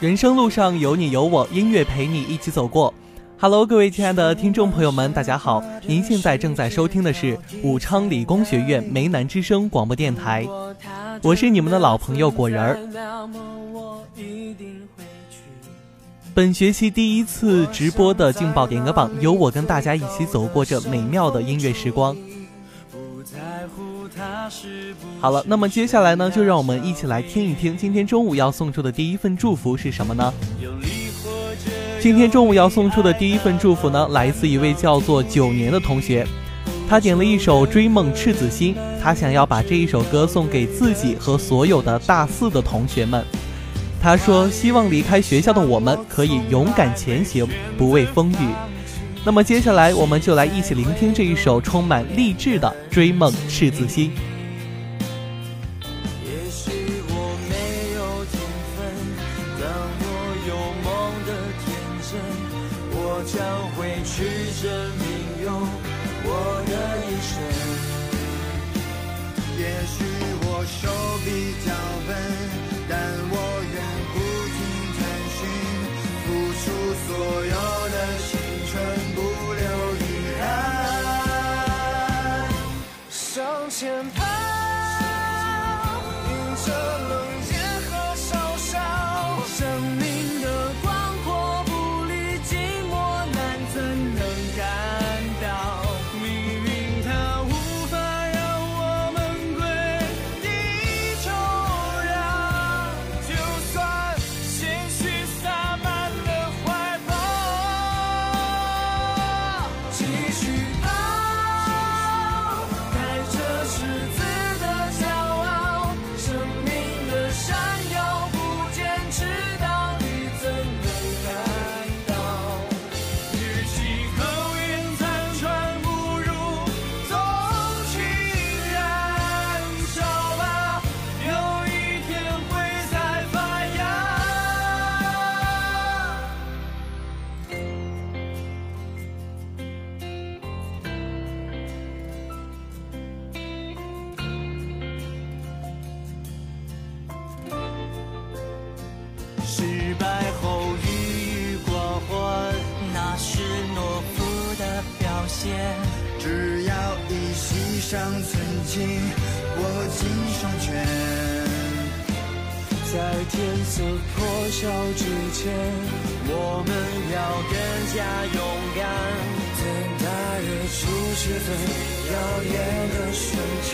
人生路上有你有我，音乐陪你一起走过。Hello，各位亲爱的听众朋友们，大家好！您现在正在收听的是武昌理工学院梅南之声广播电台，我是你们的老朋友果仁儿。本学期第一次直播的劲爆点歌榜，由我跟大家一起走过这美妙的音乐时光。好了，那么接下来呢，就让我们一起来听一听今天中午要送出的第一份祝福是什么呢？今天中午要送出的第一份祝福呢，来自一位叫做九年的同学，他点了一首《追梦赤子心》，他想要把这一首歌送给自己和所有的大四的同学们。他说，希望离开学校的我们可以勇敢前行，不畏风雨。那么接下来，我们就来一起聆听这一首充满励志的《追梦赤子心》。在天色破晓之前，我们要更加勇敢。等待日出时最耀眼的瞬间，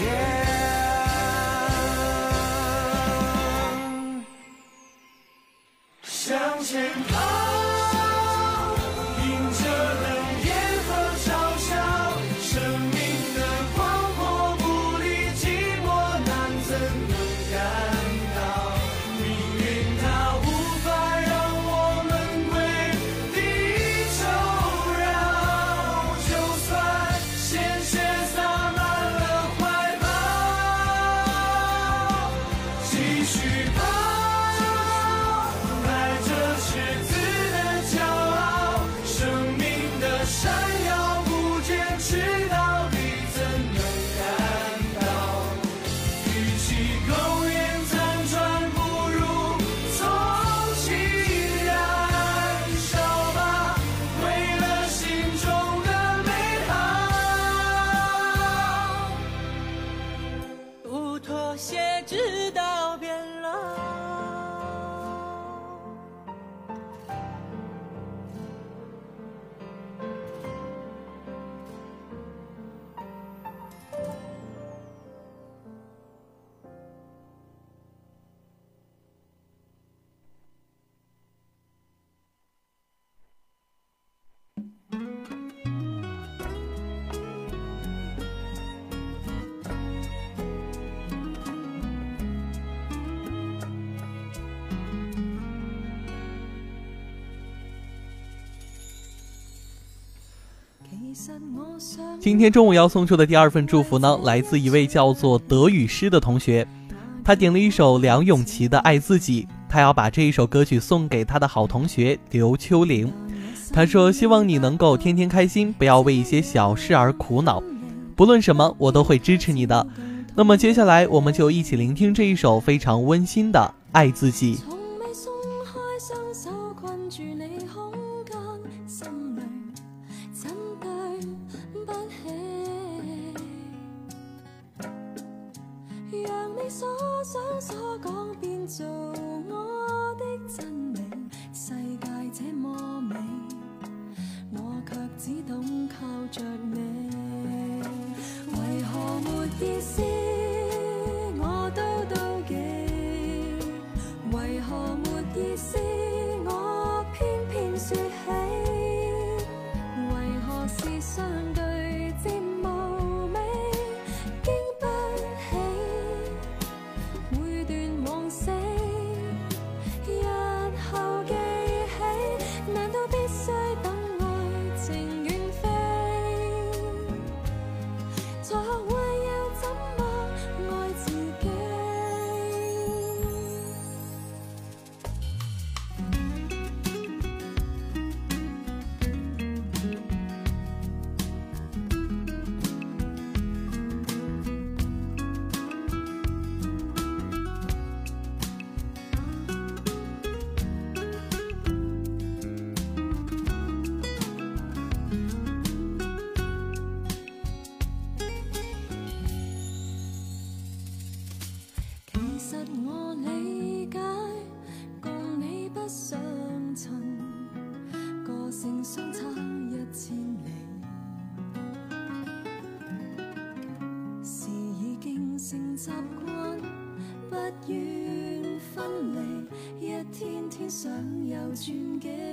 今天中午要送出的第二份祝福呢，来自一位叫做德语诗的同学，他点了一首梁咏琪的《爱自己》，他要把这一首歌曲送给他的好同学刘秋玲。他说：“希望你能够天天开心，不要为一些小事而苦恼，不论什么，我都会支持你的。”那么接下来，我们就一起聆听这一首非常温馨的《爱自己》。习惯不愿分离一天天想有转机。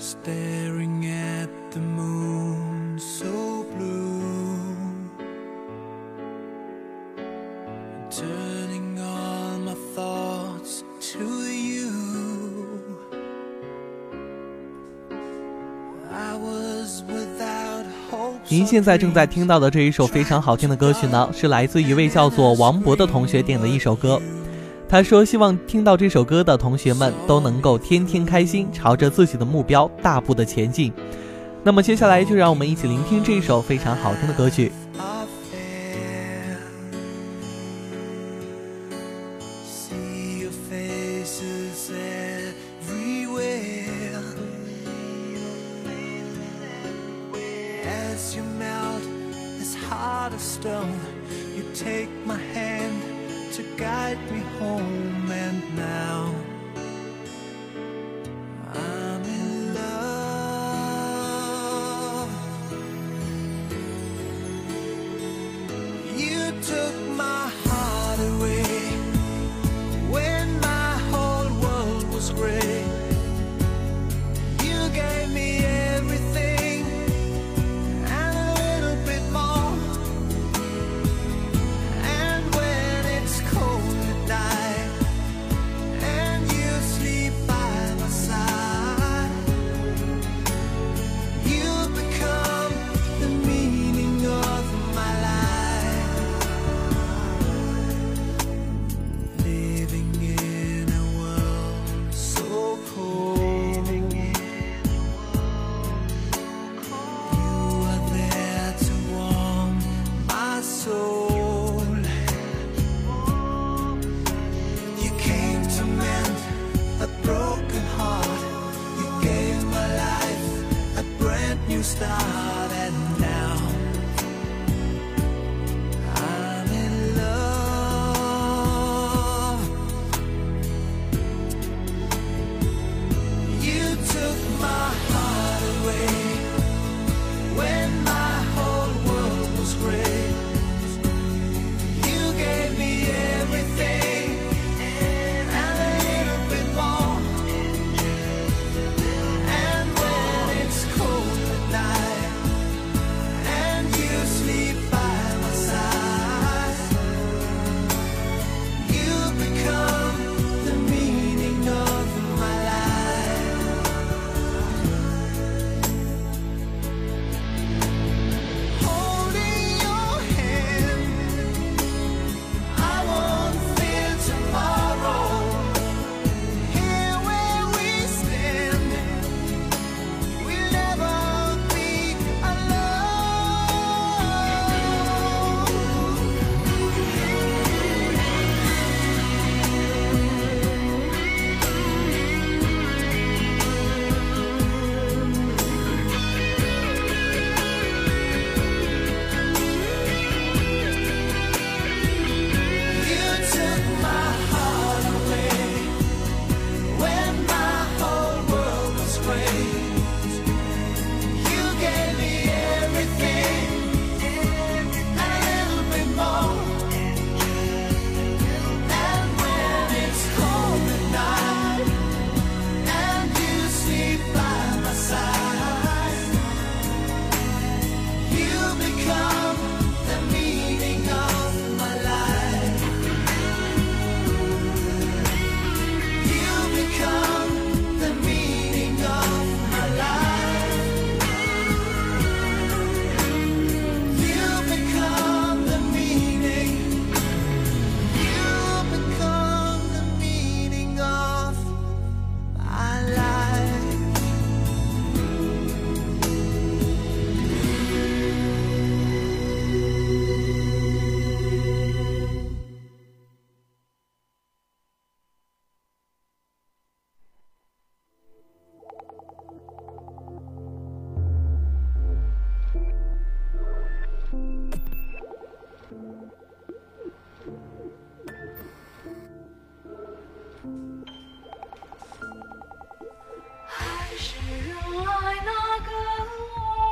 Staring at the moon so blue turning all my thoughts to you i was without hope 您现在正在听到的这一首非常好听的歌曲呢是来自一位叫做王博的同学点的一首歌他说：“希望听到这首歌的同学们都能够天天开心，朝着自己的目标大步的前进。”那么接下来就让我们一起聆听这首非常好听的歌曲。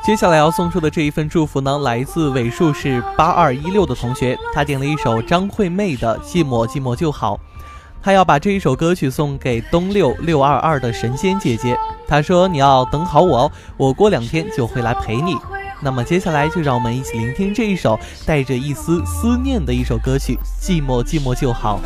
接下来要送出的这一份祝福呢，来自尾数是八二一六的同学，他点了一首张惠妹的《寂寞寂寞就好》，他要把这一首歌曲送给东六六二二的神仙姐姐。他说：“你要等好我哦，我过两天就会来陪你。”那么接下来就让我们一起聆听这一首带着一丝思念的一首歌曲《寂寞寂寞就好》。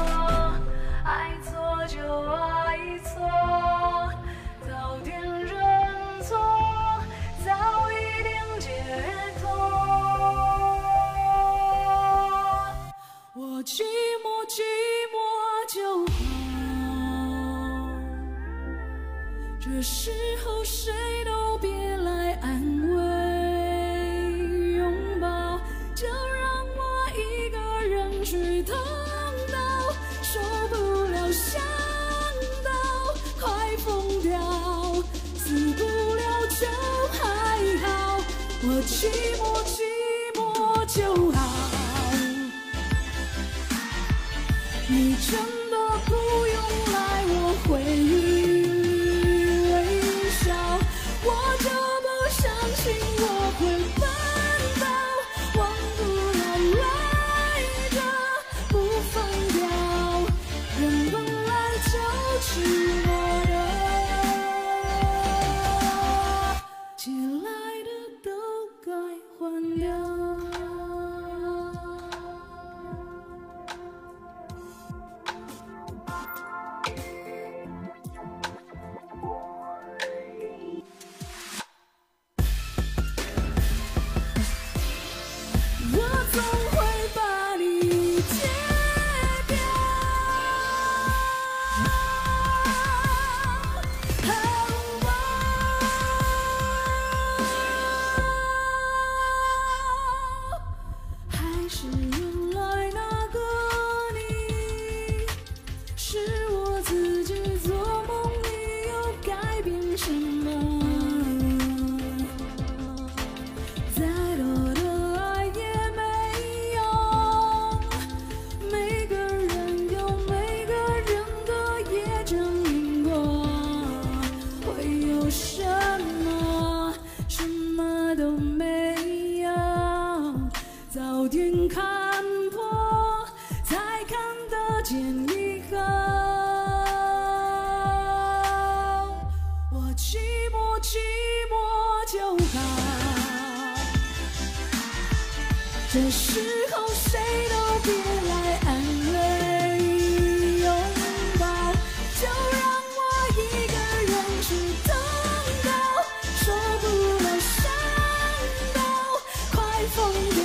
疯掉，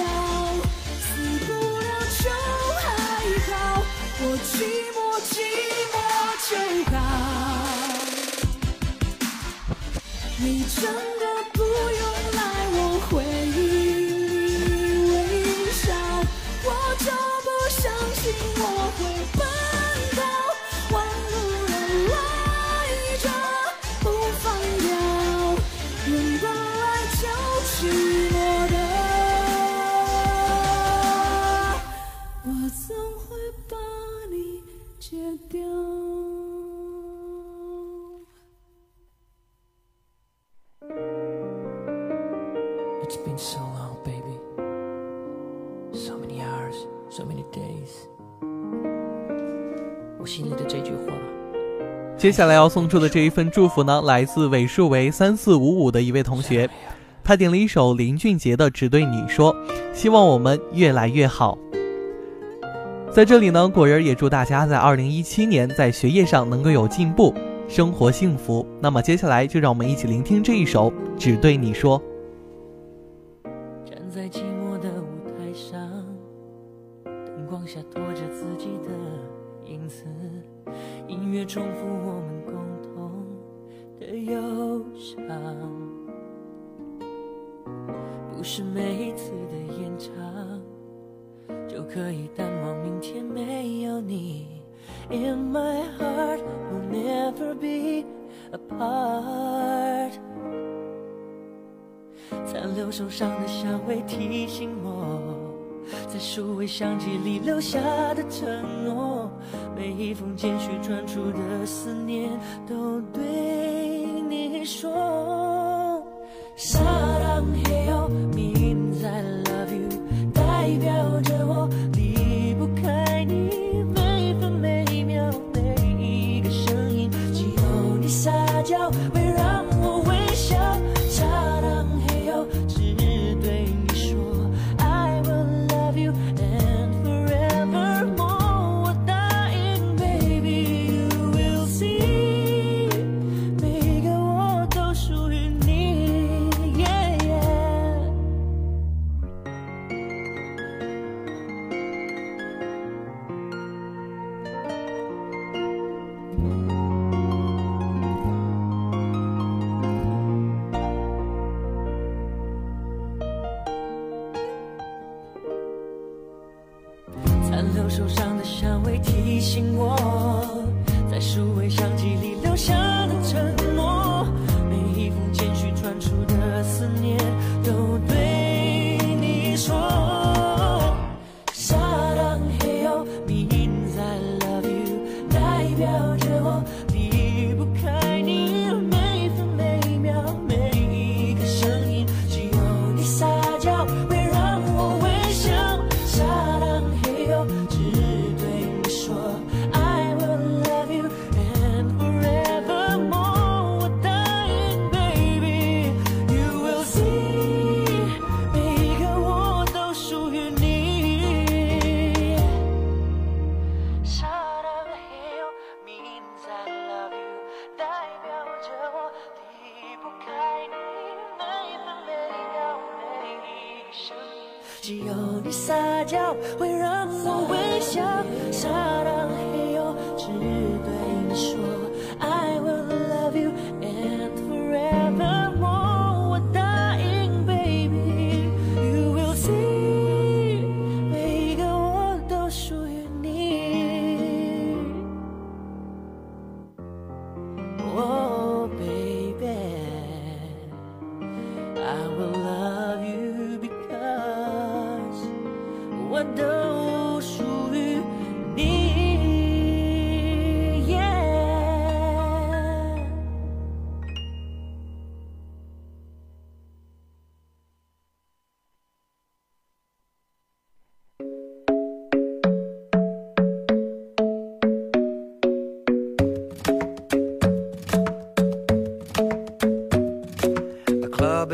死不了就还好，我寂寞寂寞就好，你真的接下来要送出的这一份祝福呢，来自尾数为三四五五的一位同学，他点了一首林俊杰的《只对你说》，希望我们越来越好。在这里呢，果仁也祝大家在二零一七年在学业上能够有进步，生活幸福。那么接下来就让我们一起聆听这一首《只对你说》。站在寂寞的舞台上，灯光下拖着自己的。影子，音乐重复我的忧伤。不是每一次的演唱就可以淡忘明天没有你。In my heart we'll never be apart。残留受伤的香味提醒我。在数位相机里留下的承诺，每一封简讯传出的思念，都对说。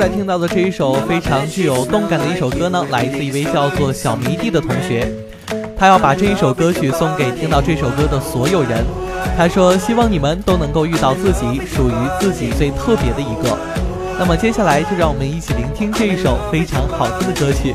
在听到的这一首非常具有动感的一首歌呢，来自一位叫做小迷弟的同学，他要把这一首歌曲送给听到这首歌的所有人。他说：“希望你们都能够遇到自己属于自己最特别的一个。”那么接下来就让我们一起聆听这一首非常好听的歌曲。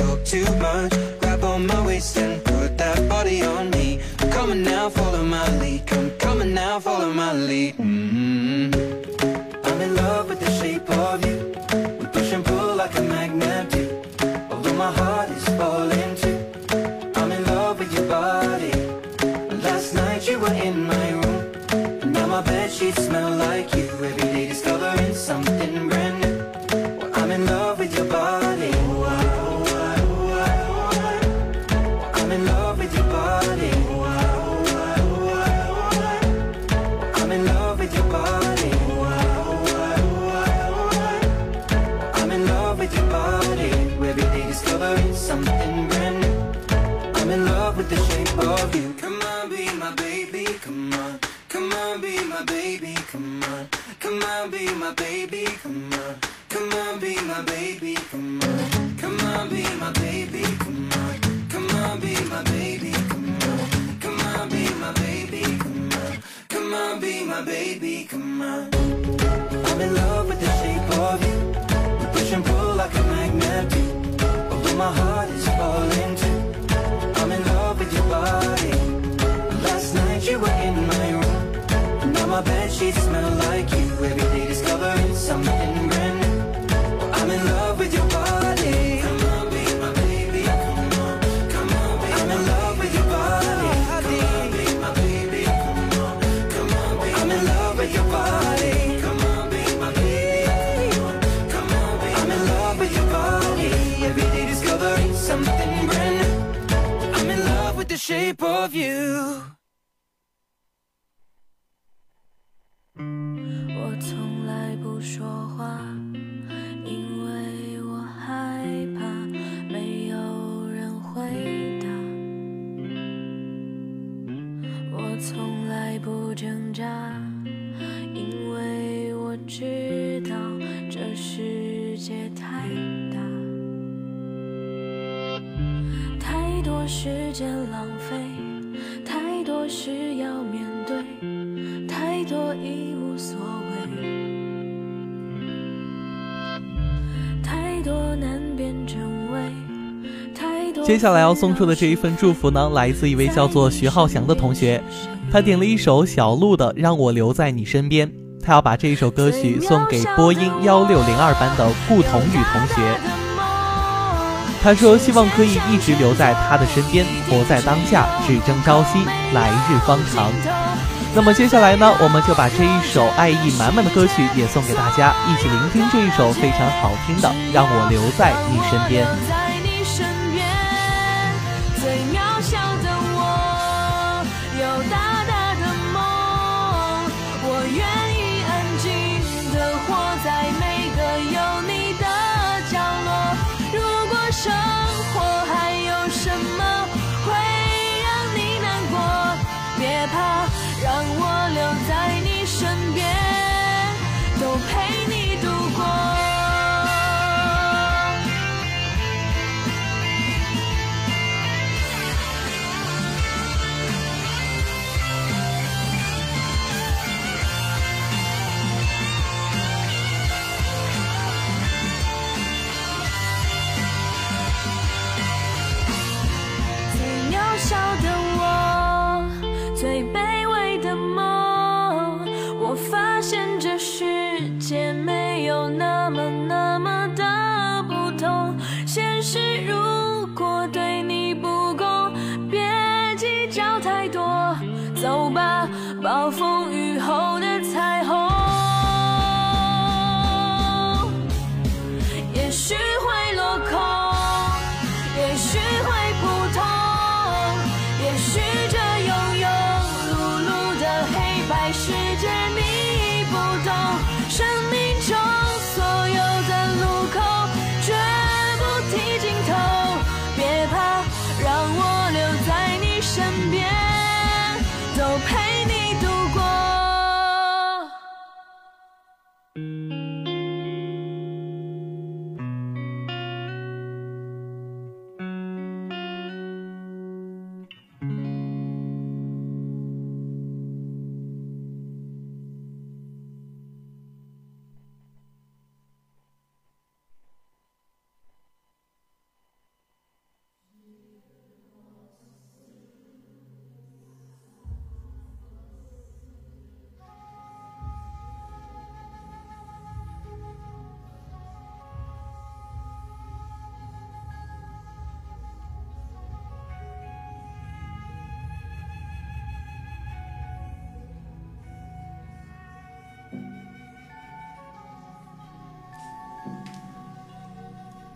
now, follow my lead. mm I'm in love with the shape of you. My bed sheets smell like you. Every day discovering something 接下来要送出的这一份祝福呢，来自一位叫做徐浩翔的同学，他点了一首小鹿的《让我留在你身边》，他要把这一首歌曲送给播音幺六零二班的顾同宇同学。他说希望可以一直留在他的身边，活在当下，只争朝夕，来日方长。那么接下来呢，我们就把这一首爱意满满的歌曲也送给大家，一起聆听这一首非常好听的《让我留在你身边》。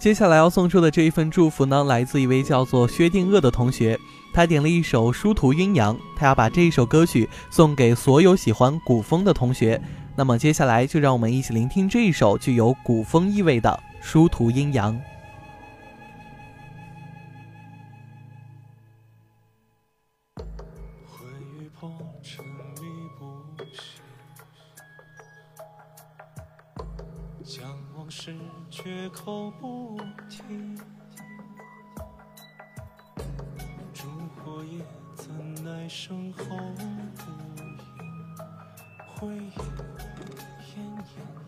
接下来要送出的这一份祝福呢，来自一位叫做薛定谔的同学，他点了一首《殊途阴阳》，他要把这一首歌曲送给所有喜欢古风的同学。那么接下来就让我们一起聆听这一首具有古风意味的《殊途阴阳》。会碰沉迷不醒，将往事绝口不提。烛火也怎奈身后无影，回忆奄奄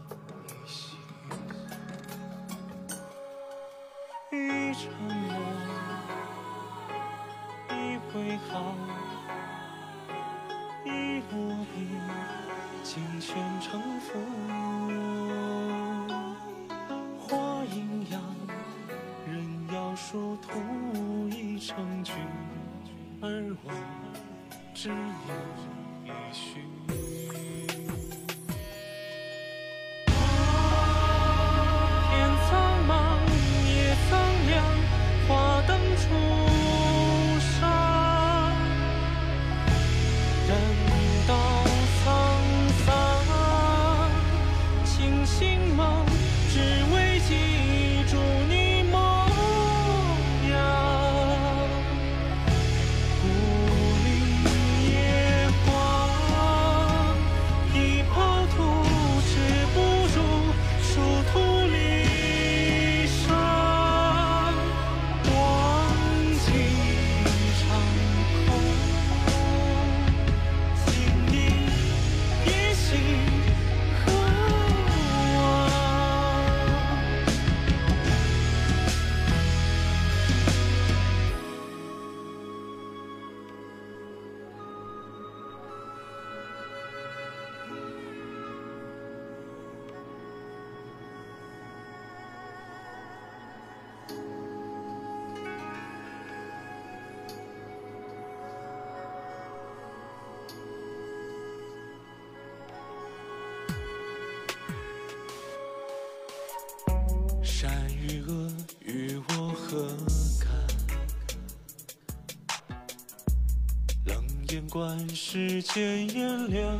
眼观世间炎凉。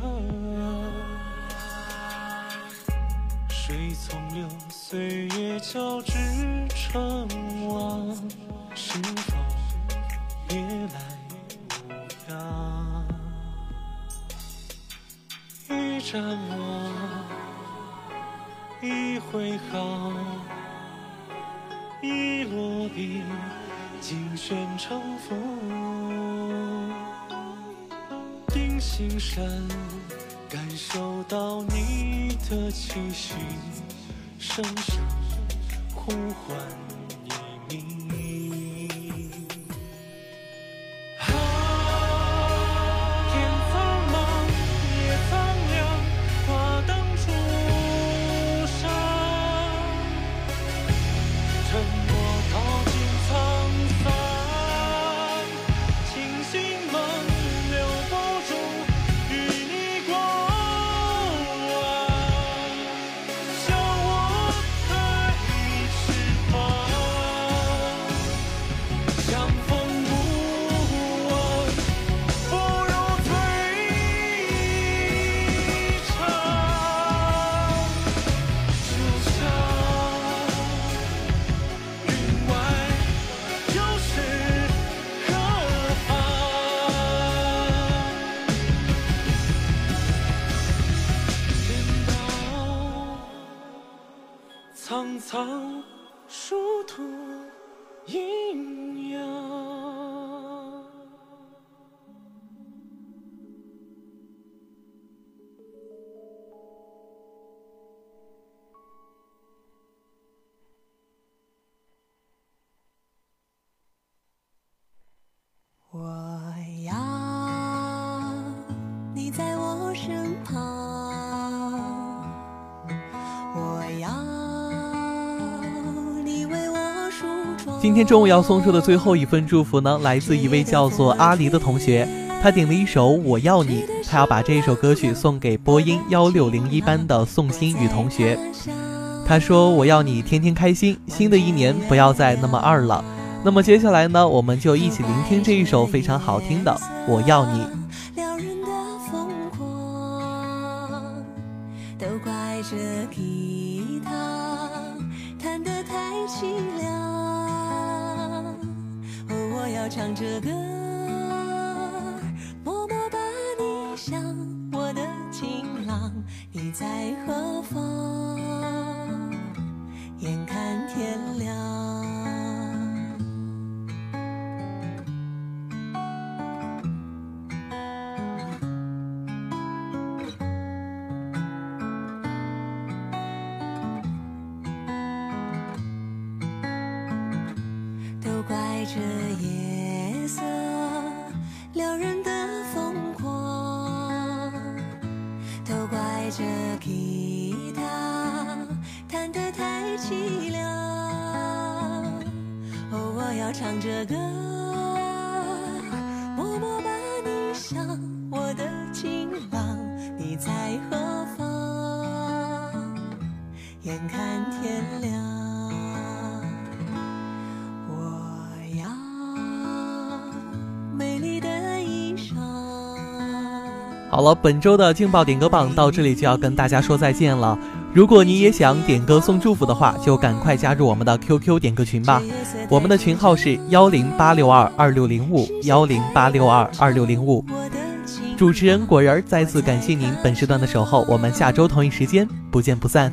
水从流，岁月交织成往，是否别来无恙？一展望。一挥毫，一落笔，尽宣成负。心声，感受到你的气息，声声呼唤。今天中午要送出的最后一份祝福呢，来自一位叫做阿离的同学，他点了一首《我要你》，他要把这首歌曲送给播音幺六零一班的宋新宇同学。他说：“我要你天天开心，新的一年不要再那么二了。”那么接下来呢，我们就一起聆听这一首非常好听的《我要你》。唱着歌，默默把你想，我的情郎，你在何方？眼看天亮。我要美丽的衣裳。好了，本周的劲爆点歌榜到这里就要跟大家说再见了。如果你也想点歌送祝福的话，就赶快加入我们的 QQ 点歌群吧。我们的群号是幺零八六二二六零五幺零八六二二六零五。主持人果仁再次感谢您本时段的守候，我们下周同一时间不见不散。